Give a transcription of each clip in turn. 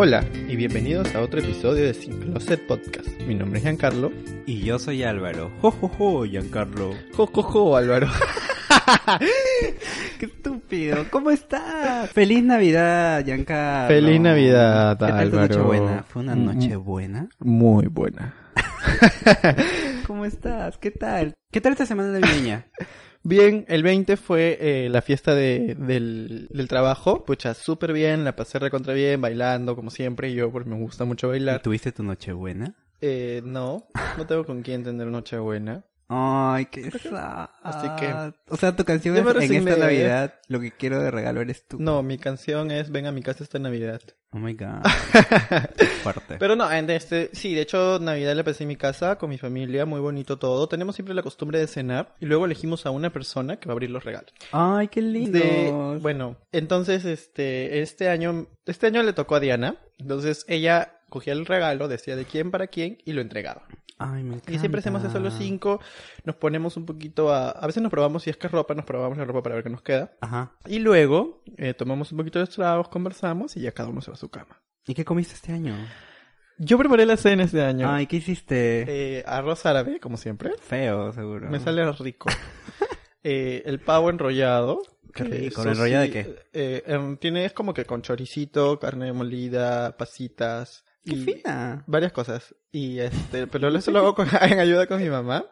Hola y bienvenidos a otro episodio de Sin Closet Podcast. Mi nombre es Giancarlo. Y yo soy Álvaro. Jo, jo, jo, Giancarlo. Jo, jo, jo, Álvaro. Qué estúpido. ¿Cómo estás? Feliz Navidad, Giancarlo. Feliz Navidad, ¿Qué tal tu Álvaro. Nochebuena? ¿Fue una Mm, noche buena? Muy buena. ¿Cómo estás? ¿Qué tal? ¿Qué tal esta semana navideña? Bien, el 20 fue eh, la fiesta de, del, del trabajo. Pucha, súper bien, la pasé recontra bien, bailando como siempre. Yo, porque me gusta mucho ¿Y bailar. ¿Tuviste tu Nochebuena? Eh, no, no tengo con quién tener Nochebuena. Ay, qué sad. Así que- O sea, tu canción es en esta ¿eh? Navidad, lo que quiero de regalo eres tú. No, mi canción es Ven a mi casa esta Navidad. Oh my god. Fuerte. Pero no, en este, sí, de hecho Navidad la pasé en mi casa con mi familia, muy bonito todo. Tenemos siempre la costumbre de cenar y luego elegimos a una persona que va a abrir los regalos. Ay, qué lindo. De, bueno, entonces este, este año, este año le tocó a Diana, entonces ella cogía el regalo, decía de quién para quién y lo entregaba. Ay, me encanta. Y siempre hacemos eso los cinco, nos ponemos un poquito a, a veces nos probamos si es que es ropa, nos probamos la ropa para ver qué nos queda. Ajá. Y luego eh, tomamos un poquito de tragos, conversamos y ya cada uno se va a su cama. ¿Y qué comiste este año? Yo preparé la cena este año. Ay, ¿qué hiciste? Eh, arroz árabe, como siempre. Feo, seguro. Me sale rico. Eh, el pavo enrollado. Qué que rico, ¿enrollado sí, de qué? eh, tiene, es como que con choricito, carne molida, pasitas. ¡Qué y fina! Varias cosas. Y este, pero eso lo hago con- en ayuda con mi mamá.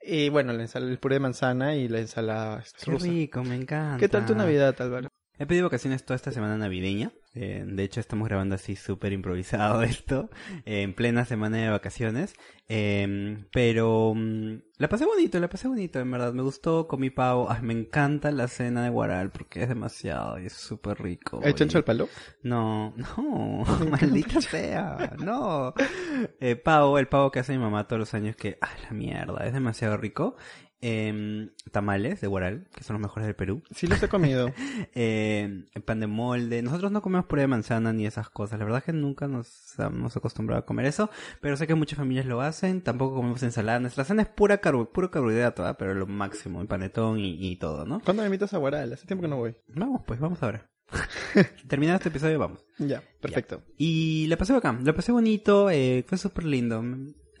Y bueno, la ensala- el puré de manzana y la ensalada Qué rusa. rico, me encanta. ¿Qué tal tu Navidad, Álvaro? He pedido vacaciones toda esta semana navideña. Eh, de hecho, estamos grabando así súper improvisado esto, eh, en plena semana de vacaciones. Eh, pero mm, la pasé bonito, la pasé bonito, en verdad. Me gustó, comí pavo. Ay, me encanta la cena de Guaral porque es demasiado y es súper rico. ¿El chancho al palo? No, no, maldita sea, no. Eh, pavo, el pavo que hace mi mamá todos los años que, ah, la mierda, es demasiado rico. Em, tamales de Guaral, que son los mejores del Perú. Sí los he comido. Eh, pan de molde. Nosotros no comemos puré de manzana ni esas cosas. La verdad es que nunca nos hemos acostumbrado a comer eso. Pero sé que muchas familias lo hacen. Tampoco comemos ensalada. Nuestra cena es pura carbo, puro carbohidrato, ¿ah? pero lo máximo, el panetón y, y todo, ¿no? ¿Cuándo me invitas a Guaral? Hace tiempo que no voy. Vamos, pues vamos ahora. Terminado este episodio, vamos. Ya, perfecto. Y la pasé bacán, la pasé bonito, eh, fue súper lindo.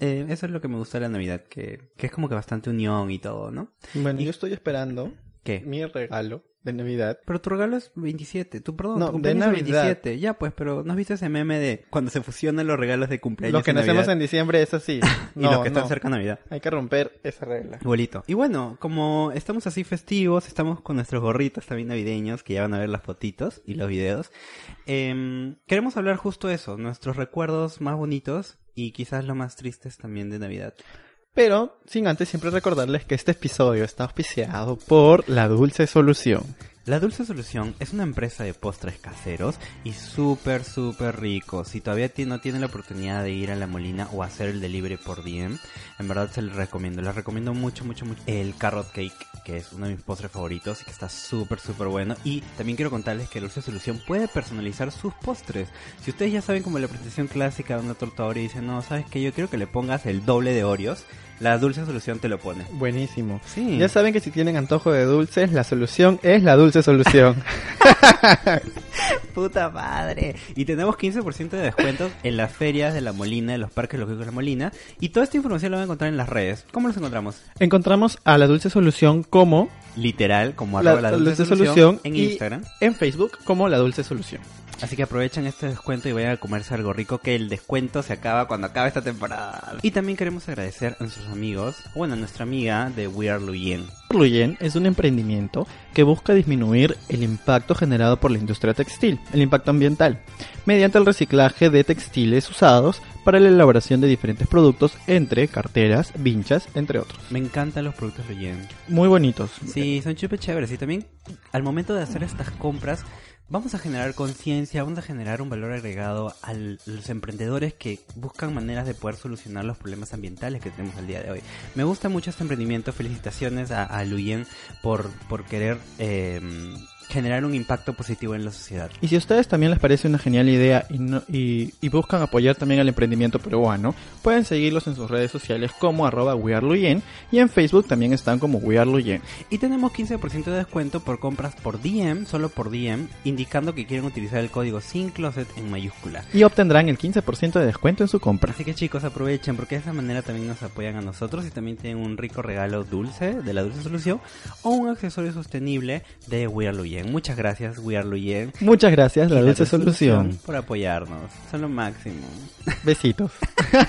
Eh, eso es lo que me gusta de la Navidad, que, que es como que bastante unión y todo, ¿no? Bueno, yo estoy esperando ¿Qué? mi regalo de Navidad. Pero tu regalo es 27, tu perdón, No, tu de cumpleaños es Navidad. 27. Ya, pues, pero ¿no has visto ese meme de cuando se fusionan los regalos de cumpleaños Los que nacemos Navidad? en diciembre es así. y No, los que están no. cerca de Navidad? Hay que romper esa regla. Igualito. Y bueno, como estamos así festivos, estamos con nuestros gorritos también navideños, que ya van a ver las fotitos y los videos. em, queremos hablar justo eso, nuestros recuerdos más bonitos y quizás los más tristes también de Navidad. Pero, sin antes siempre recordarles que este episodio está auspiciado por La Dulce Solución. La Dulce Solución es una empresa de postres caseros y súper, súper ricos. Si todavía no tienen la oportunidad de ir a La Molina o hacer el delivery por DM, en verdad se les recomiendo. Les recomiendo mucho, mucho, mucho el Carrot Cake, que es uno de mis postres favoritos y que está súper, súper bueno. Y también quiero contarles que Dulce Solución puede personalizar sus postres. Si ustedes ya saben como la presentación clásica de una torta Oreo y dicen, no, ¿sabes que Yo quiero que le pongas el doble de Oreos. La Dulce Solución te lo pone. Buenísimo. Sí. Ya saben que si tienen antojo de dulces, la solución es La Dulce Solución. Puta madre. Y tenemos 15% de descuentos en las ferias de La Molina, en los parques lógicos de La Molina. Y toda esta información la van a encontrar en las redes. ¿Cómo los encontramos? Encontramos a La Dulce Solución como Literal, como La, arroba la dulce, Dulce solución, Solución en Instagram. en Facebook como La Dulce Solución. Así que aprovechen este descuento y vayan a comerse algo rico que el descuento se acaba cuando acabe esta temporada. Y también queremos agradecer a nuestros amigos, bueno, a nuestra amiga de We Are Luyen. Luyen es un emprendimiento que busca disminuir el impacto generado por la industria textil, el impacto ambiental, mediante el reciclaje de textiles usados para la elaboración de diferentes productos entre carteras, vinchas, entre otros. Me encantan los productos Luyen. Muy bonitos. Sí, son súper chéveres. Y también al momento de hacer estas compras, vamos a generar conciencia, vamos a generar un valor agregado a los emprendedores que buscan maneras de poder solucionar los problemas ambientales que tenemos al día de hoy. Me gusta mucho este emprendimiento, felicitaciones a, Luyen por, por querer... Eh, generar un impacto positivo en la sociedad. Y si a ustedes también les parece una genial idea y, no, y, y buscan apoyar también al emprendimiento peruano, pueden seguirlos en sus redes sociales como arroba wearluyen y en Facebook también están como wearluyen. Y tenemos 15% de descuento por compras por DM, solo por DM, indicando que quieren utilizar el código sin closet en mayúscula. Y obtendrán el 15% de descuento en su compra. Así que chicos aprovechen porque de esa manera también nos apoyan a nosotros y también tienen un rico regalo dulce de la dulce solución o un accesorio sostenible de Muchas gracias, We Are Luyen. Muchas gracias, La Dulce Solución. Por apoyarnos. Son lo máximo. Besitos.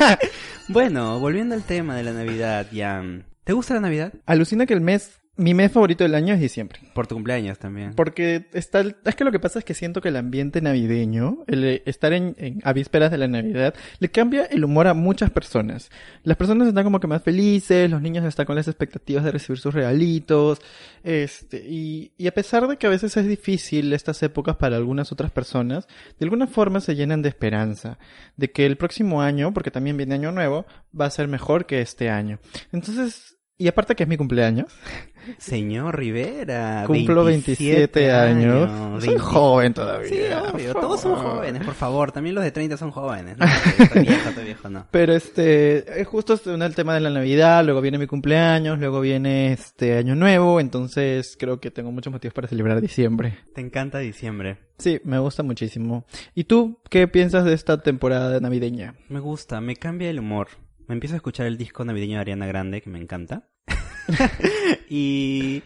bueno, volviendo al tema de la Navidad, Jan. ¿Te gusta la Navidad? Alucina que el mes mi mes favorito del año es diciembre. Por tu cumpleaños también. Porque está, es que lo que pasa es que siento que el ambiente navideño, el estar en, en, a vísperas de la Navidad, le cambia el humor a muchas personas. Las personas están como que más felices, los niños están con las expectativas de recibir sus regalitos, este, y, y a pesar de que a veces es difícil estas épocas para algunas otras personas, de alguna forma se llenan de esperanza, de que el próximo año, porque también viene año nuevo, va a ser mejor que este año. Entonces, y aparte que es mi cumpleaños. Señor Rivera. Cumplo 27, 27 años. años. Soy 20... joven todavía. Sí, obvio. Todos son jóvenes, por favor. También los de 30 son jóvenes. No, estoy viejo, estoy viejo, no. Pero este, es justo el tema de la Navidad, luego viene mi cumpleaños, luego viene este Año Nuevo, entonces creo que tengo muchos motivos para celebrar diciembre. ¿Te encanta diciembre? Sí, me gusta muchísimo. ¿Y tú qué piensas de esta temporada navideña? Me gusta, me cambia el humor me empiezo a escuchar el disco navideño de Ariana Grande, que me encanta. y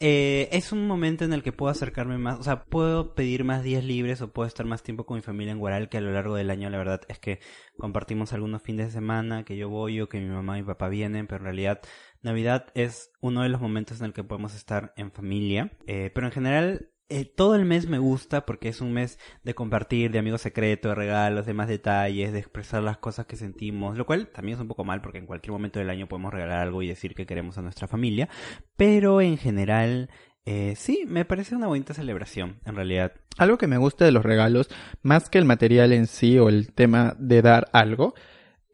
eh, es un momento en el que puedo acercarme más, o sea, puedo pedir más días libres o puedo estar más tiempo con mi familia en Guaral, que a lo largo del año la verdad es que compartimos algunos fines de semana, que yo voy o que mi mamá y mi papá vienen, pero en realidad Navidad es uno de los momentos en el que podemos estar en familia. Eh, pero en general eh, todo el mes me gusta porque es un mes de compartir, de amigos secretos, de regalos, de más detalles, de expresar las cosas que sentimos, lo cual también es un poco mal porque en cualquier momento del año podemos regalar algo y decir que queremos a nuestra familia, pero en general eh, sí, me parece una bonita celebración, en realidad. Algo que me gusta de los regalos, más que el material en sí o el tema de dar algo,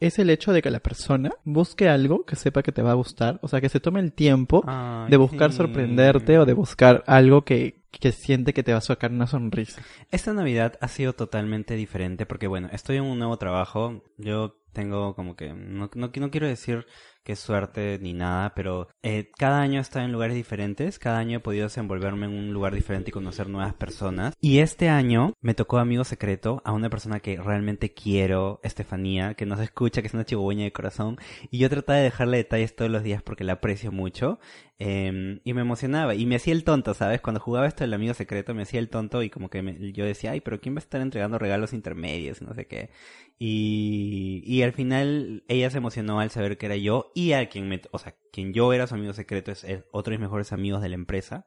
es el hecho de que la persona busque algo que sepa que te va a gustar, o sea, que se tome el tiempo Ay, de buscar sí. sorprenderte o de buscar algo que, que siente que te va a sacar una sonrisa. Esta Navidad ha sido totalmente diferente porque, bueno, estoy en un nuevo trabajo, yo tengo como que, no, no, no quiero decir que suerte ni nada, pero eh, cada año he estado en lugares diferentes, cada año he podido desenvolverme en un lugar diferente y conocer nuevas personas. Y este año me tocó amigo secreto a una persona que realmente quiero, Estefanía, que nos escucha, que es una chihuahueña de corazón, y yo trataba de dejarle detalles todos los días porque la aprecio mucho. Eh, y me emocionaba y me hacía el tonto, ¿sabes? Cuando jugaba esto del amigo secreto me hacía el tonto y como que me, yo decía, ay, pero ¿quién va a estar entregando regalos intermedios? No sé qué. Y, y al final ella se emocionó al saber que era yo y a quien me, o sea, quien yo era su amigo secreto es, es otro de mis mejores amigos de la empresa,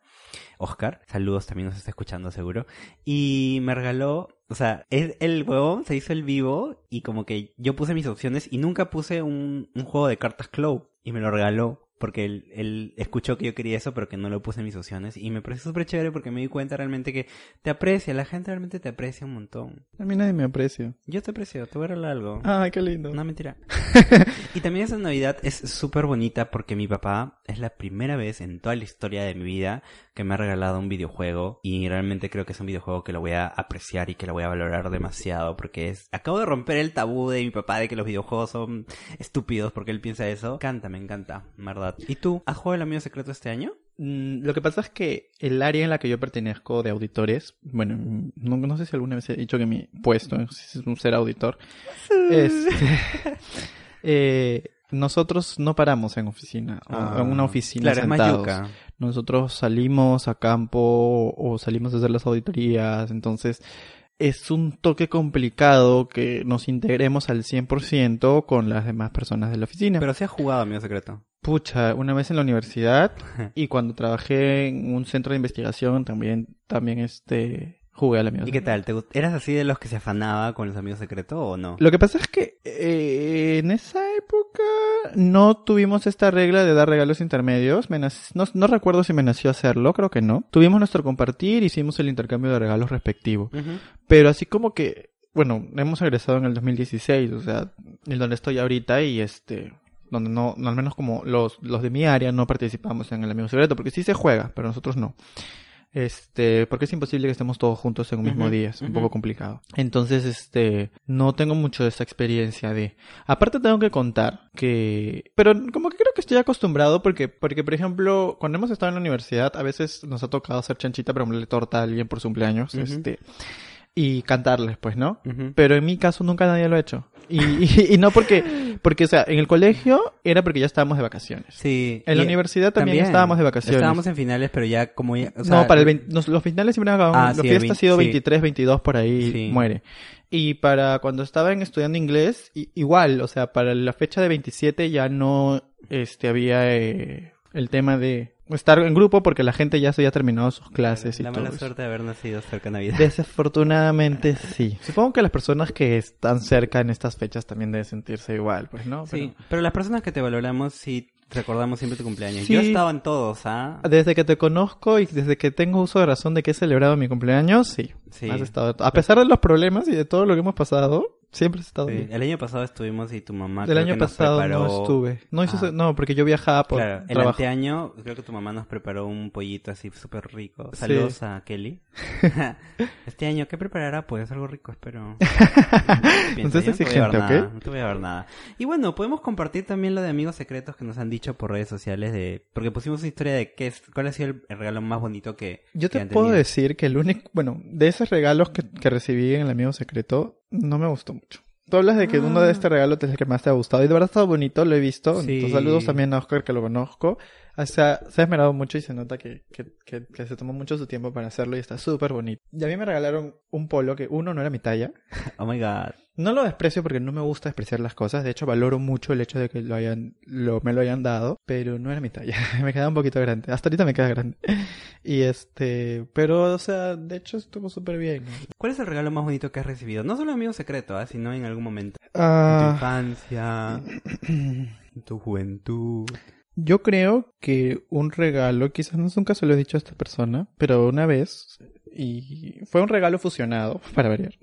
Oscar. Saludos, también nos está escuchando seguro. Y me regaló, o sea, el, el huevón se hizo el vivo y como que yo puse mis opciones y nunca puse un, un juego de cartas Clow y me lo regaló porque él, él, escuchó que yo quería eso, pero que no lo puse en mis opciones. Y me pareció súper chévere porque me di cuenta realmente que te aprecia, la gente realmente te aprecia un montón. A mí nadie me aprecia. Yo te aprecio, te voy a regalar algo. Ay, qué lindo. No, mentira. y también esa Navidad es súper bonita porque mi papá es la primera vez en toda la historia de mi vida que me ha regalado un videojuego. Y realmente creo que es un videojuego que lo voy a apreciar y que lo voy a valorar demasiado porque es... Acabo de romper el tabú de mi papá de que los videojuegos son estúpidos porque él piensa eso. Me encanta, me encanta, verdad. ¿Y tú? ¿Has jugado el amigo secreto este año? Mm, lo que pasa es que el área en la que yo pertenezco de auditores, bueno, no, no sé si alguna vez he dicho que mi puesto es un ser auditor. Este, eh, nosotros no paramos en oficina, ah, en una oficina claro, sentados. Es nosotros salimos a campo o salimos a hacer las auditorías, entonces es un toque complicado que nos integremos al 100% con las demás personas de la oficina. Pero se ha jugado Amigo Secreto. Pucha, una vez en la universidad y cuando trabajé en un centro de investigación también, también este, jugué al amigo. ¿Y qué tal? ¿Te ¿Eras así de los que se afanaba con los amigos secretos o no? Lo que pasa es que eh, en esa época no tuvimos esta regla de dar regalos intermedios. Me no, no recuerdo si me nació hacerlo, creo que no. Tuvimos nuestro compartir, hicimos el intercambio de regalos respectivo. Pero así como que, bueno, hemos egresado en el 2016, o sea, en donde estoy ahorita y este, donde no, no, al menos como los, los de mi área no participamos en el amigo secreto, porque sí se juega, pero nosotros no. Este, porque es imposible que estemos todos juntos en un mismo día, es un poco complicado. Entonces, este, no tengo mucho de esa experiencia de, aparte tengo que contar que, pero como que creo que estoy acostumbrado porque, porque por ejemplo, cuando hemos estado en la universidad, a veces nos ha tocado hacer chanchita para ponerle torta a alguien por su cumpleaños, este, y cantarles, pues, ¿no? Ujú. Pero en mi caso nunca nadie lo ha hecho. Y, y, y no porque, porque, o sea, en el colegio era porque ya estábamos de vacaciones. Sí. En la universidad también estábamos de vacaciones. Estábamos en finales, pero ya como ya... o sea, no, para el 20 nos- los finales siempre han acabado. Ah, los sí, 20 ha sido sí. 23, 22, por ahí Sí. muere. Y para cuando estaban estudiando inglés, igual, o sea, para la fecha de 27 ya no este había eh, el tema de estar en grupo porque la gente ya se había terminado sus clases y La todo. mala eso. suerte de haber nacido cerca de Navidad. Desafortunadamente sí. Supongo que las personas que están cerca en estas fechas también deben sentirse igual, pues, ¿no? Sí, Pero pero las personas que te valoramos sí recordamos siempre tu cumpleaños. Sí. Yo estaba en todos, ¿ah? desde que te conozco y desde que tengo uso de razón de que he celebrado mi cumpleaños, sí. Sí. Has estado, a pesar de los problemas y de todo lo que hemos pasado, siempre has estado Sí, bien. El año pasado estuvimos y tu mamá El creo año que nos pasado preparó- no estuve. No, hizo, Ah. no, porque yo viajaba por Claro, el trabajo. anteaño creo que tu mamá nos preparó un pollito así súper rico. Sí. Saludos a Kelly. este año, ¿qué preparará? Pues algo rico, espero. Entonces yo no te voy a exigente, ¿ok? No te voy a dar nada. Y bueno, podemos compartir también lo de amigos secretos que nos han dicho por redes sociales de... Porque pusimos una historia de qué es, cuál ha sido el, regalo más bonito que Yo que te han puedo decir que el único, bueno, de esos regalos que, que recibí en el amigo secreto, no me gustó mucho. Tú hablas de que uno de este regalo es el que más te ha gustado y de verdad ha estado bonito, lo he visto. Sí. Entonces, saludos también a Oscar que lo conozco. O sea, se ha esmerado mucho y se nota que, que, que, que se tomó mucho su tiempo para hacerlo y está súper bonito. Y a mí me regalaron un polo que uno no era mi talla. Oh my god. No lo desprecio porque no me gusta despreciar las cosas. De hecho, valoro mucho el hecho de que lo hayan, lo, me lo hayan dado. Pero no era mi talla. me queda un poquito grande. Hasta ahorita me queda grande. Y este, pero, o sea, de hecho estuvo súper bien. ¿Cuál es el regalo más bonito que has recibido? No solo amigo secreto, ¿ah? sino en algún momento. En tu infancia, en tu juventud. Yo creo que un regalo, quizás no nunca se lo he dicho a esta persona, pero una vez, y fue un regalo fusionado, para variar,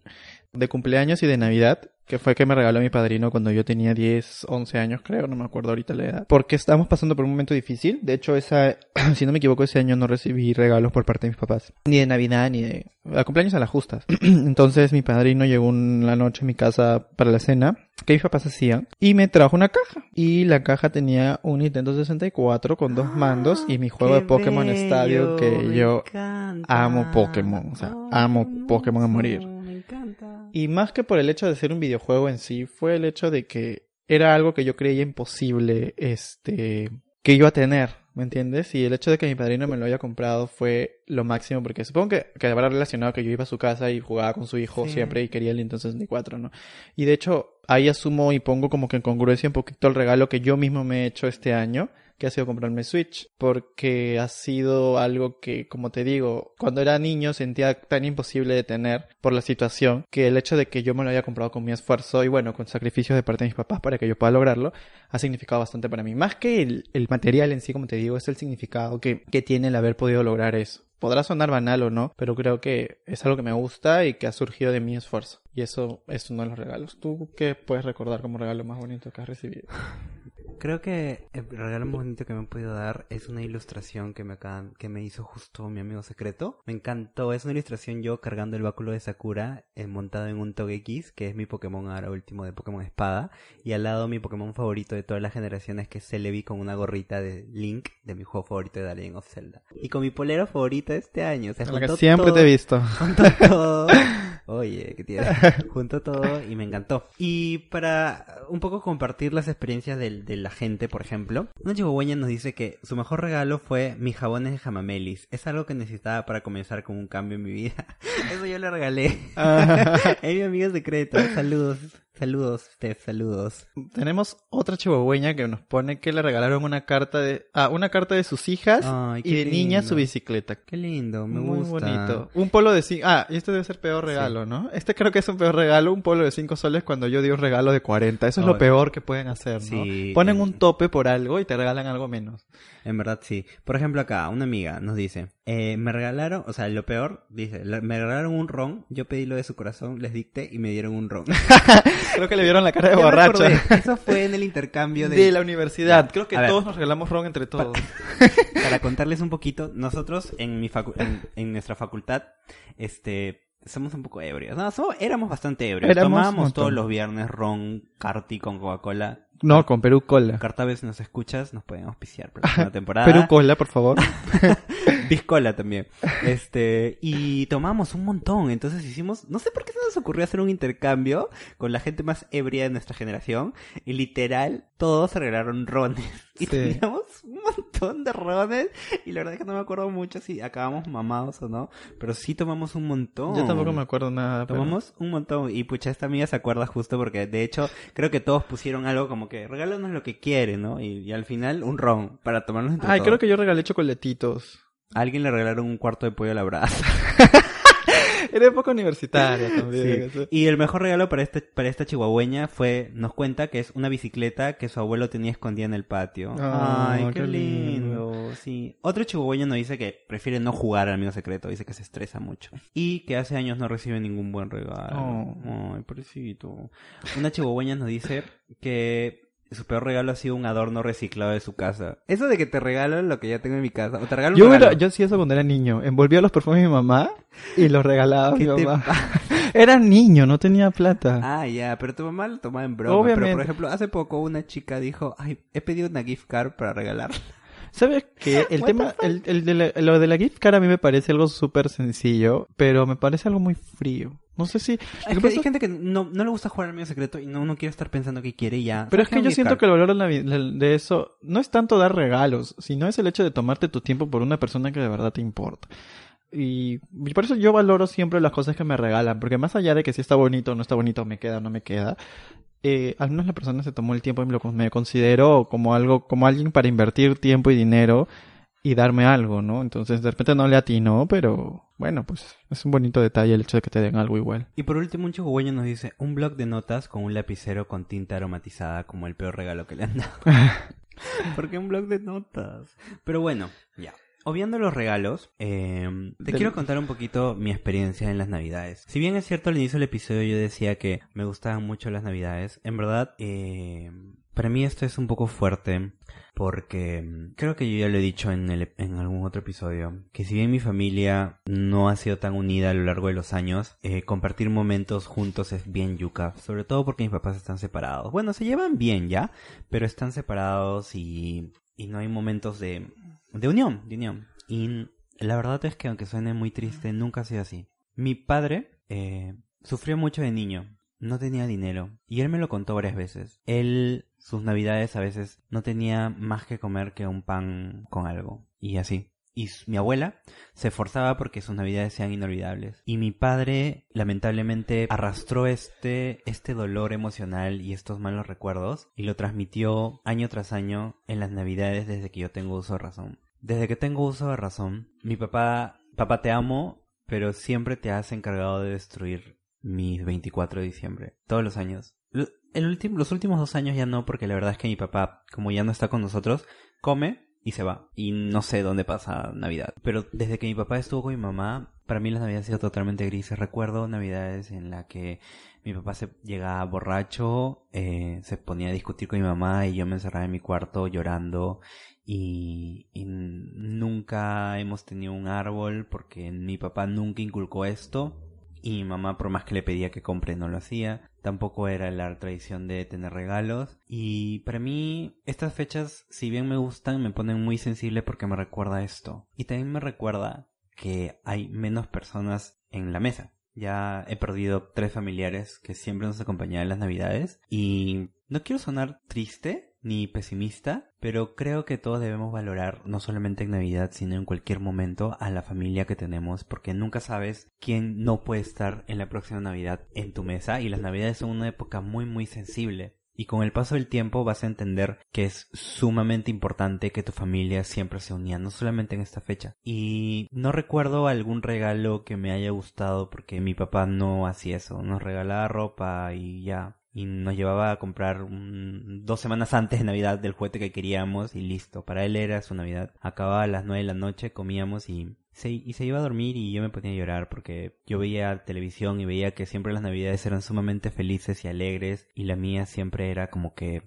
de cumpleaños y de Navidad, que fue que me regaló mi padrino cuando yo tenía 10, 11 años, creo, no me acuerdo ahorita la edad, porque estábamos pasando por un momento difícil. De hecho, esa, si no me equivoco, ese año no recibí regalos por parte de mis papás, ni de Navidad, ni de a cumpleaños a las justas. Entonces, mi padrino llegó una noche a mi casa para la cena, que mis papás hacían, y me trajo una caja. Y la caja tenía un Nintendo 64 con dos mandos y mi juego de ¡Qué Pokémon bello! que yo encanta. amo Pokémon, o sea, amo Pokémon a morir. Encanta. Y más que por el hecho de ser un videojuego en sí, fue el hecho de que era algo que yo creía imposible, este, que iba a tener, ¿me entiendes? Y el hecho de que mi padrino me lo haya comprado fue lo máximo, porque supongo que, que habrá relacionado que yo iba a su casa y jugaba con su hijo Sí. siempre y quería el Nintendo 64, ¿no? Y de hecho, ahí asumo y pongo como que en congruencia un poquito el regalo que yo mismo me he hecho este año, que ha sido comprarme Switch, porque ha sido algo que, como te digo, cuando era niño sentía tan imposible de tener por la situación, que el hecho de que yo me lo haya comprado con mi esfuerzo y bueno, con sacrificios de parte de mis papás para que yo pueda lograrlo, ha significado bastante para mí. Más que el, el material en sí, como te digo, es el significado que, que tiene el haber podido lograr eso. Podrá sonar banal o no, pero creo que es algo que me gusta y que ha surgido de mi esfuerzo. Y eso es uno de los regalos. ¿Tú qué puedes recordar como regalo más bonito que has recibido? Creo que el regalo más bonito que me han podido dar es una ilustración que me acaban, que me hizo justo mi amigo secreto. Me encantó, es una ilustración yo cargando el báculo de Sakura eh, montado en un Togekiss, que es mi Pokémon ahora último de Pokémon Espada, y al lado mi Pokémon favorito de todas las generaciones que es Celebi con una gorrita de Link de mi juego favorito de The Legend of Zelda. Y con mi polero favorito de este año, o sea, La que juntó siempre todo- te he visto. Todo. Oye, qué tierno. Juntó todo y me encantó. Y para un poco compartir las experiencias del- de, la gente, por ejemplo, una chihuahueña nos dice que su mejor regalo fue mis jabones de jamamelis. Es algo que necesitaba para comenzar con un cambio en mi vida. Eso yo le regalé. Es mi amigo secreto. Saludos. Saludos, Steph, saludos. Tenemos otra chihuahueña que nos pone que le regalaron una carta de ah, una carta de sus hijas Ay, y de niña lindo. su bicicleta. Qué lindo, me Muy gusta. bonito. Un polo de cinco. Ah, y este debe ser peor regalo, ¿no? Este creo que es un peor regalo, un polo de 5 soles cuando yo di un regalo de 40. Eso es lo peor que pueden hacer, ¿no? Sí. Ponen un tope por algo y te regalan algo menos. En verdad sí. Por ejemplo acá, una amiga nos dice, eh, me regalaron, o sea, lo peor, dice, "le- me regalaron un ron, yo pedí lo de su corazón, les dicté y me dieron un ron. Creo que le vieron la cara de acordé, Eso fue en el intercambio de... De la universidad. Creo que todos nos regalamos ron entre todos. Para contarles un poquito, nosotros en mi facu- en, en nuestra facultad, este, somos un poco ebrios. No, somos- éramos bastante ebrios. Éramos Tomábamos todos los viernes ron, carti con Coca-Cola. No, con Perú Cola. Cartabes, si nos escuchas, nos pueden auspiciar para la próxima temporada. Perú Cola, por favor. Piscola también. Este, y tomamos un montón. Entonces hicimos, no sé por qué se nos ocurrió hacer un intercambio con la gente más ebria de nuestra generación. Y literal, todos se regalaron rones. Y Sí. teníamos un montón de rones. Y la verdad es que no me acuerdo mucho si acabamos mamados o no. Pero sí tomamos un montón. Yo tampoco me acuerdo nada. pero- Tomamos un montón y pucha, esta amiga se acuerda justo porque de hecho creo que todos pusieron algo como que regálanos lo que quieren, ¿no? Y, y al final un ron para tomarnos entre Ay, todos. creo que yo regalé chocolatitos. A alguien le regalaron un cuarto de pollo a la brasa. Era época universitaria también. Sí. Y el mejor regalo para este, para esta chihuahueña fue, nos cuenta que es una bicicleta que su abuelo tenía escondida en el patio. Ah, Ay, qué, qué lindo. lindo. Sí. Otro chihuahueño nos dice que prefiere no jugar al amigo secreto, dice que se estresa mucho. Y que hace años no recibe ningún buen regalo. Oh. Ay, pobrecito. Una chihuahueña nos dice que su peor regalo ha sido un adorno reciclado de su casa. Eso de que te regalan lo que ya tengo en mi casa. O te regalan un Yo, regalo. era, yo hacía eso cuando era niño. Envolvía los perfumes de mi mamá y los regalaba a mi ¿Qué te mamá. Era niño, no tenía plata. Ah, ya, pero tu mamá lo tomaba en broma. Pero, Obviamente. por ejemplo, hace poco una chica dijo, ay, he pedido una gift card para regalar. ¿Sabes qué? El tema, el, el de la- lo de la gift card a mí me parece algo súper sencillo, pero me parece algo muy frío. No sé si... Es que hay gente que no, no le gusta jugar al medio secreto y no, no quiere estar pensando que quiere y ya. Pero es que yo siento que el valor de, eso no es tanto dar regalos, sino es el hecho de tomarte tu tiempo por una persona que de verdad te importa. Y, por eso yo valoro siempre las cosas que me regalan, porque más allá de que si está bonito o no está bonito, me queda o no me queda, eh, al menos la persona se tomó el tiempo y me, lo, me considero como algo, como alguien para invertir tiempo y dinero y darme algo, ¿no? Entonces de repente no le atino, pero bueno, pues es un bonito detalle el hecho de que te den algo igual. Y por último, un chihuahueño nos dice, un blog de notas con un lapicero con tinta aromatizada como el peor regalo que le han dado. ¿Por qué un blog de notas? Pero bueno, ya. Obviando los regalos, eh, te Del- quiero contar un poquito mi experiencia en las navidades. Si bien es cierto al inicio del episodio yo decía que me gustaban mucho las navidades, en verdad, eh, para mí esto es un poco fuerte porque mm, creo que yo ya lo he dicho en, el, en algún otro episodio, que si bien mi familia no ha sido tan unida a lo largo de los años, eh, compartir momentos juntos es bien yuca, sobre todo porque mis papás están separados. Bueno, se llevan bien ya, pero están separados y, y no hay momentos de, de unión, de unión. Y la verdad es que aunque suene muy triste, nunca ha sido así. Mi padre eh, sufrió mucho de niño, no tenía dinero. Y él me lo contó varias veces. Él, sus navidades a veces no tenía más que comer que un pan con algo. Y así. Y mi abuela se esforzaba porque sus navidades sean inolvidables. Y mi padre, lamentablemente, arrastró este, este dolor emocional y estos malos recuerdos y lo transmitió año tras año en las navidades desde que yo tengo uso de razón. Desde que tengo uso de razón, mi papá, papá te amo, pero siempre te has encargado de destruir mis 24 de diciembre, todos los años. El último, los últimos dos años ya no, porque la verdad es que mi papá, como ya no está con nosotros, come y se va. Y no sé dónde pasa Navidad. Pero desde que mi papá estuvo con mi mamá, para mí las navidades han sido totalmente grises. Recuerdo navidades en las que mi papá se llegaba borracho, eh, se ponía a discutir con mi mamá y yo me encerraba en mi cuarto llorando y, y nunca hemos tenido un árbol porque mi papá nunca inculcó esto y mi mamá por más que le pedía que compre no lo hacía. Tampoco era la tradición de tener regalos. Y para mí estas fechas si bien me gustan me ponen muy sensible porque me recuerda esto. Y también me recuerda que hay menos personas en la mesa. Ya he perdido tres familiares que siempre nos acompañaban en las navidades. Y no quiero sonar triste, ni pesimista, pero creo que todos debemos valorar, no solamente en Navidad, sino en cualquier momento, a la familia que tenemos, porque nunca sabes quién no puede estar en la próxima Navidad en tu mesa, y las Navidades son una época muy, muy sensible. Y con el paso del tiempo vas a entender que es sumamente importante que tu familia siempre se unía, no solamente en esta fecha. Y no recuerdo algún regalo que me haya gustado porque mi papá no hacía eso, nos regalaba ropa y ya y nos llevaba a comprar dos semanas antes de Navidad del juguete que queríamos y listo. Para él era su Navidad. Acababa a las nueve de la noche, comíamos y se, y se iba a dormir y yo me ponía a llorar porque yo veía televisión y veía que siempre las Navidades eran sumamente felices y alegres y la mía siempre era como que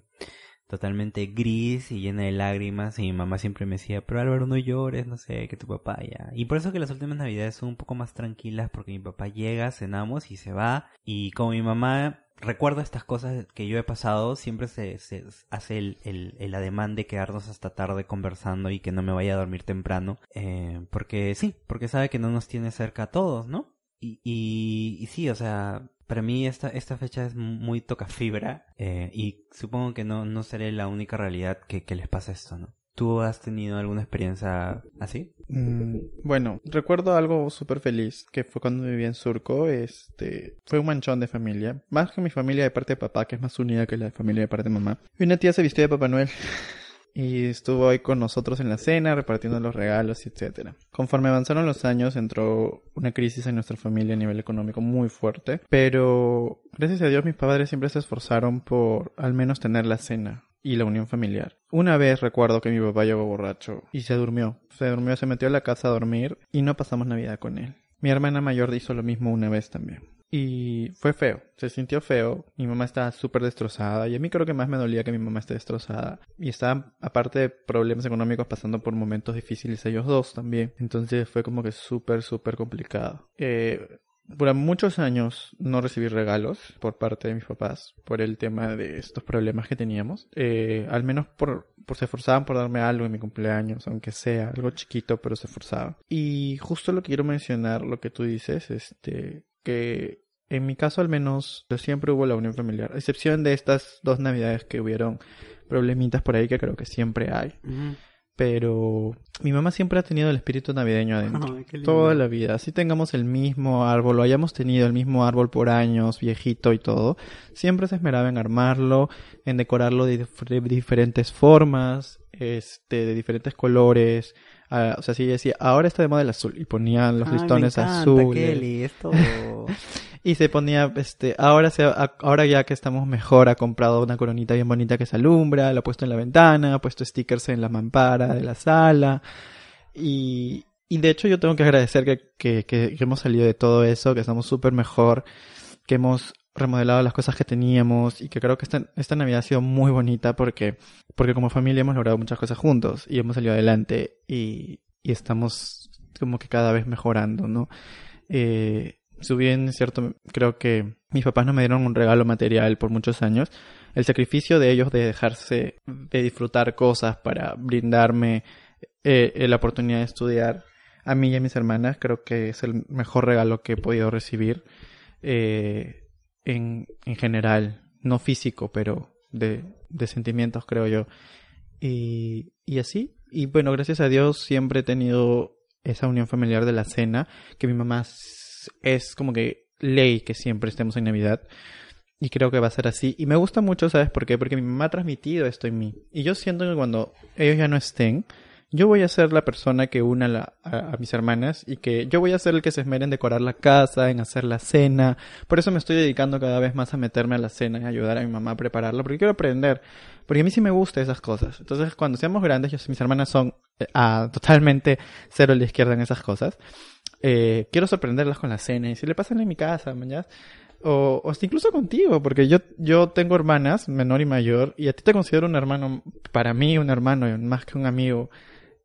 totalmente gris y llena de lágrimas y mi mamá siempre me decía, pero Álvaro no llores, no sé, que tu papá ya. Y por eso que las últimas navidades son un poco más tranquilas porque mi papá llega, cenamos y se va y como mi mamá recuerdo estas cosas que yo he pasado, siempre se, se hace el, el, el, ademán de quedarnos hasta tarde conversando y que no me vaya a dormir temprano, eh, porque sí, porque sabe que no nos tiene cerca a todos, ¿no? Y, y, sí, o sea, para mí esta, esta fecha es muy toca fibra eh, y supongo que no, no seré la única realidad que, que les pasa esto, ¿no? ¿Tú has tenido alguna experiencia así? Mm, bueno, recuerdo algo súper feliz que fue cuando vivía en Surco. Este, fue un manchón de familia. Más que mi familia de parte de papá, que es más unida que la familia de parte de mamá. Y una tía se vistió de Papá Noel. y estuvo ahí con nosotros en la cena, repartiendo los regalos, etc. Conforme avanzaron los años, entró una crisis en nuestra familia a nivel económico muy fuerte, pero gracias a Dios mis padres siempre se esforzaron por al menos tener la cena y la unión familiar. Una vez recuerdo que mi papá llegó borracho y se durmió. Se durmió, se metió a la casa a dormir y no pasamos Navidad con él. Mi hermana mayor hizo lo mismo una vez también. Y fue feo, se sintió feo. Mi mamá estaba súper destrozada y a mí creo que más me dolía que mi mamá esté destrozada. Y estaban, aparte de problemas económicos, pasando por momentos difíciles ellos dos también. Entonces fue como que súper, súper complicado. Eh, por muchos años no recibí regalos por parte de mis papás por el tema de estos problemas que teníamos. Eh, al menos por, por se esforzaban por darme algo en mi cumpleaños, aunque sea algo chiquito, pero se esforzaban. Y justo lo que quiero mencionar, lo que tú dices, este, que en mi caso al menos siempre hubo la unión familiar, a excepción de estas dos navidades que hubieron problemitas por ahí que creo que siempre hay pero mi mamá siempre ha tenido el espíritu navideño adentro. toda la vida. Así tengamos el mismo árbol, o hayamos tenido el mismo árbol por años, viejito y todo, siempre se esmeraba en armarlo, en decorarlo de, diferentes formas, este, de diferentes colores. Ah, o sea, sí decía, ahora está de moda el azul, y ponían los listones azules. y se ponía, este, ahora se, ahora ya que estamos mejor, ha comprado una coronita bien bonita que se alumbra, la ha puesto en la ventana, ha puesto stickers en la mampara de la sala. Y, y de hecho yo tengo que agradecer que, que, que, hemos salido de todo eso, que estamos súper mejor, que hemos remodelado las cosas que teníamos y que creo que esta, esta Navidad ha sido muy bonita porque, porque como familia hemos logrado muchas cosas juntos y hemos salido adelante y, y estamos como que cada vez mejorando, ¿no? Eh, si bien es cierto, creo que mis papás no me dieron un regalo material por muchos años, el sacrificio de ellos de dejarse de disfrutar cosas para brindarme eh, la oportunidad de estudiar a mí y a mis hermanas, creo que es el mejor regalo que he podido recibir eh, en, en general, no físico, pero de, de sentimientos, creo yo. Y, y así, y bueno, gracias a Dios siempre he tenido esa unión familiar de la cena, que mi mamá es como que ley que siempre estemos en Navidad. Y creo que va a ser así. Y me gusta mucho, ¿sabes por qué? Porque mi mamá ha transmitido esto en mí. Y yo siento que cuando ellos ya no estén, yo voy a ser la persona que una a, mis hermanas y que yo voy a ser el que se esmere en decorar la casa, en hacer la cena. Por eso me estoy dedicando cada vez más a meterme a la cena y ayudar a mi mamá a prepararla, porque quiero aprender. Porque a mí sí me gustan esas cosas. Entonces, cuando seamos grandes, yo, mis hermanas son eh, totalmente cero a la izquierda en esas cosas eh, quiero sorprenderlas con la cena y si le pasan en mi casa, mañana. O, o incluso contigo, porque yo, yo tengo hermanas, menor y mayor, y a ti te considero un hermano, para mí un hermano, más que un amigo.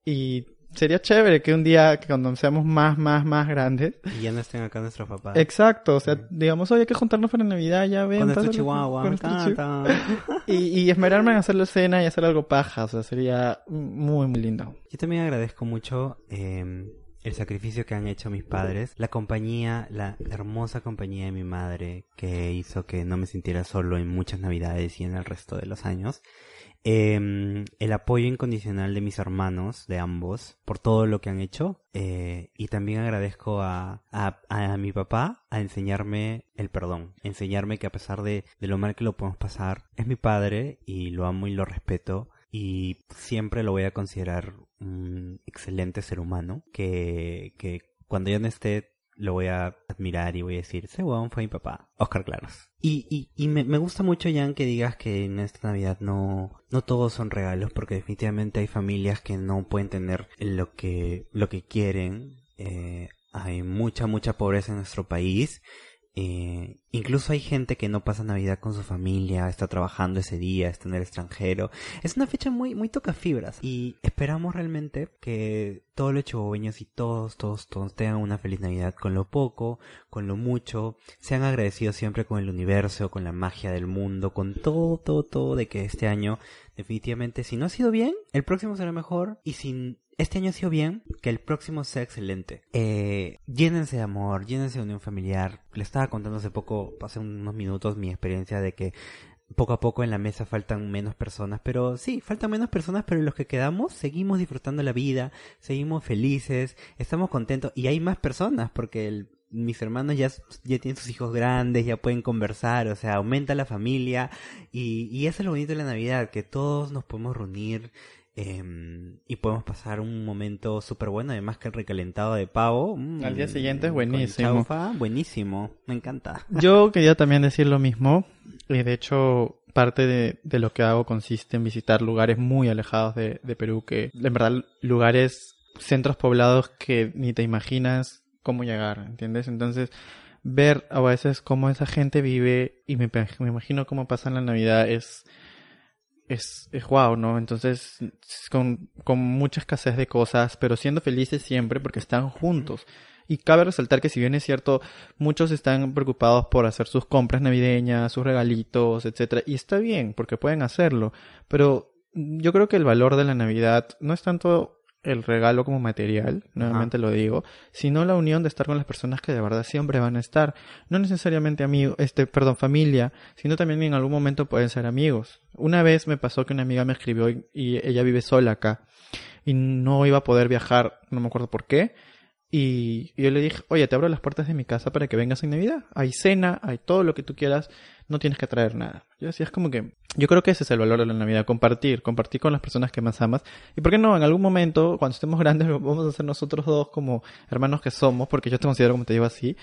Y sería chévere que un día, que cuando seamos más, más, más grandes. Y ya no estén acá nuestros papás. Exacto, o sea, digamos, oye, hay que juntarnos para Navidad, ya ven. Con chihuahua, y, y esmerarme en hacer la cena y hacer algo paja, o sea, sería muy, muy lindo. Yo también agradezco mucho, eh el sacrificio que han hecho mis padres, la compañía, la hermosa compañía de mi madre que hizo que no me sintiera solo en muchas navidades y en el resto de los años. em, el apoyo incondicional de mis hermanos, de ambos, por todo lo que han hecho. Eh, y también agradezco a, a, a, mi papá a enseñarme el perdón, enseñarme que a pesar de, de lo mal que lo podemos pasar, es mi padre y lo amo y lo respeto y siempre lo voy a considerar un excelente ser humano que, que cuando yo no esté lo voy a admirar y voy a decir, ese fue mi papá, Oscar Claros. Y, y, y me, me, gusta mucho, Jan, que digas que en esta Navidad no, no todos son regalos, porque definitivamente hay familias que no pueden tener lo que, lo que quieren. Eh, hay mucha, mucha pobreza en nuestro país eh, incluso hay gente que no pasa Navidad con su familia, está trabajando ese día, está en el extranjero. Es una fecha muy, muy toca fibras. Y esperamos realmente que todos los chivobeños y todos, todos, todos tengan una feliz Navidad con lo poco, con lo mucho. Sean agradecidos siempre con el universo, con la magia del mundo, con todo, todo, todo de que este año definitivamente si no ha sido bien, el próximo será mejor. Y sin este año ha sido bien, que el próximo sea excelente. Eh, llénense de amor, llénense de unión familiar. Le estaba contando hace poco, hace unos minutos, mi experiencia de que poco a poco en la mesa faltan menos personas, pero sí, faltan menos personas, pero los que quedamos seguimos disfrutando la vida, seguimos felices, estamos contentos y hay más personas porque mis hermanos ya, ya tienen sus hijos grandes, ya pueden conversar, o sea, aumenta la familia y, y eso es lo bonito de la Navidad, que todos nos podemos reunir Em, y podemos pasar un momento súper bueno, además que el recalentado de pavo. Mm, Al día siguiente es buenísimo. buenísimo, me encanta. Yo quería también decir lo mismo. Y de hecho, parte de, de, lo que hago consiste en visitar lugares muy alejados de, de Perú, que en verdad lugares, centros poblados que ni te imaginas cómo llegar, ¿entiendes? Entonces, ver a veces cómo esa gente vive y me, me imagino cómo pasan la Navidad es es, es wow, ¿no? Entonces, con, con mucha escasez de cosas, pero siendo felices siempre porque están juntos. Y cabe resaltar que si bien es cierto, muchos están preocupados por hacer sus compras navideñas, sus regalitos, etcétera, y está bien, porque pueden hacerlo, pero yo creo que el valor de la Navidad no es tanto el regalo como material, nuevamente lo digo, sino la unión de estar con las personas que de verdad siempre van a estar. No necesariamente amigos, este, perdón, familia, sino también en algún momento pueden ser amigos. Una vez me pasó que una amiga me escribió y, y ella vive sola acá y no iba a poder viajar, no me acuerdo por qué, y yo le dije, oye, te abro las puertas de mi casa para que vengas en Navidad. Hay cena, hay todo lo que tú quieras, no tienes que traer nada. Yo decía, es como que, yo creo que ese es el valor de la Navidad, compartir, compartir con las personas que más amas. Y por qué no, en algún momento, cuando estemos grandes, vamos a hacer nosotros dos como hermanos que somos, porque yo te considero como te digo así.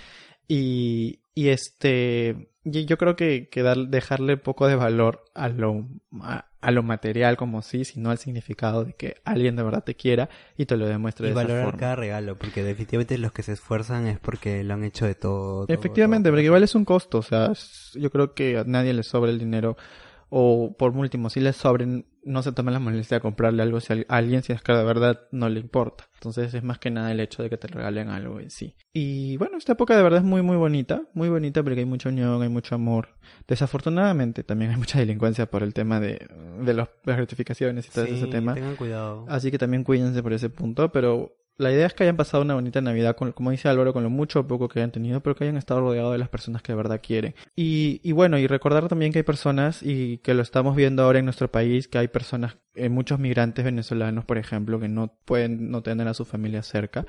Y, y este, yo creo que, dar, dejarle poco de valor a lo, lo material como sí, sino al significado de que alguien de verdad te quiera y te lo demuestre y de valorar esa forma. cada regalo, porque definitivamente los que se esfuerzan es porque lo han hecho de todo. todo Efectivamente, todo. porque igual es un costo, o sea, yo creo que a nadie le sobra el dinero o por último, si les sobren, no se tomen la molestia de comprarle algo a alguien si es que de verdad no le importa. Entonces es más que nada el hecho de que te regalen algo en sí. Y bueno, esta época de verdad es muy muy bonita, muy bonita porque hay mucha unión, hay mucho amor. Desafortunadamente también hay mucha delincuencia por el tema de, de los, las gratificaciones y todo sí, ese tema. Tengan cuidado. Así que también cuídense por ese punto, pero la idea es que hayan pasado una bonita Navidad, con, como dice Álvaro, con lo mucho o poco que hayan tenido, pero que hayan estado rodeados de las personas que de verdad quieren. Y, y bueno, y recordar también que hay personas, y que lo estamos viendo ahora en nuestro país, que hay personas, eh, muchos migrantes venezolanos, por ejemplo, que no pueden no tener a su familia cerca.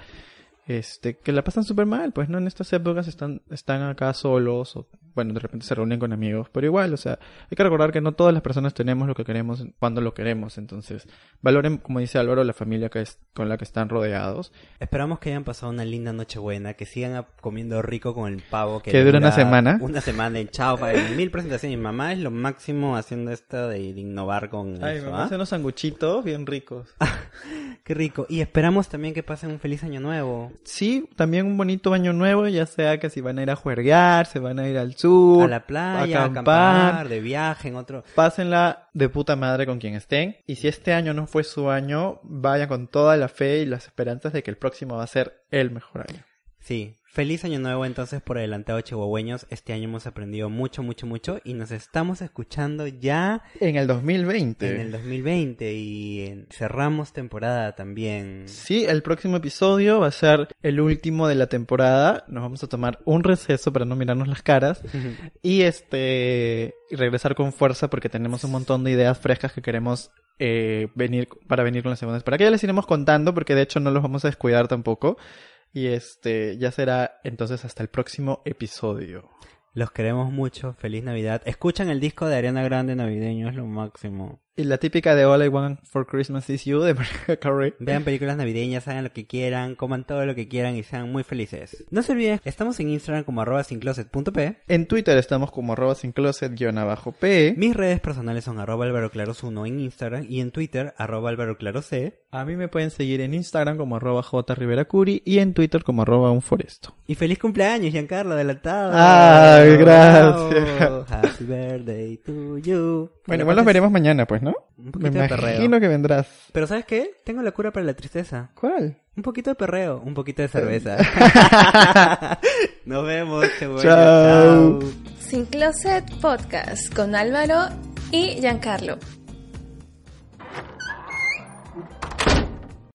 Este, que la pasan súper mal, pues no en estas épocas están, están acá solos, o bueno, de repente se reúnen con amigos, pero igual, o sea, hay que recordar que no todas las personas tenemos lo que queremos cuando lo queremos, entonces valoren, como dice Álvaro, la familia que es, con la que están rodeados. Esperamos que hayan pasado una linda nochebuena, que sigan comiendo rico con el pavo que, que dura una semana. Una semana en chao, mil presentaciones. Mi mamá es lo máximo haciendo esto de, de innovar con Ay, eso. mamá hace unos sanguchitos bien ricos. Qué rico. Y esperamos también que pasen un feliz año nuevo. Sí, también un bonito año nuevo, ya sea que si van a ir a juerguear, se van a ir al sur, a la playa, a acampar, acampar, de viaje, en otro. Pásenla de puta madre con quien estén. Y si este año no fue su año, vayan con toda la fe y las esperanzas de que el próximo va a ser el mejor año. Sí, feliz año nuevo entonces por adelantado chihuahueños. Este año hemos aprendido mucho, mucho, mucho y nos estamos escuchando ya En el 2020. en el 2020 y cerramos temporada también. Sí, el próximo episodio va a ser el último de la temporada. Nos vamos a tomar un receso para no mirarnos las caras. Y este y regresar con fuerza porque tenemos un montón de ideas frescas que queremos eh, venir para venir con las segundas. Para que ya les iremos contando porque de hecho no los vamos a descuidar tampoco. Y este ya será entonces hasta el próximo episodio. Los queremos mucho, feliz Navidad. Escuchan el disco de Ariana Grande navideño, es lo máximo. Y la típica de All I Want for Christmas is You de Mariah Carey. Vean películas navideñas, hagan lo que quieran, coman todo lo que quieran y sean muy felices. No se olviden, estamos en Instagram como arroba sincloset.p. En Twitter estamos como arroba sin closet guion abajo P. Mis redes personales son arroba alvaroclaros1 en Instagram y en Twitter arroba alvaroclaroc. A mí me pueden seguir en Instagram como arroba J Rivera Curi y en Twitter como arroba un foresto. Y feliz cumpleaños, Giancarlo, adelantado. Ay, gracias. Happy birthday to you. Bueno, igual nos veremos mañana, pues, ¿no? Un Me poquito de perreo. imagino que vendrás. Pero ¿sabes qué? Tengo la cura para la tristeza. ¿Cuál? Un poquito de perreo, un poquito de cerveza. Nos vemos, cebolla. Chao. Chao. Sin Closet Podcast con Álvaro y Giancarlo.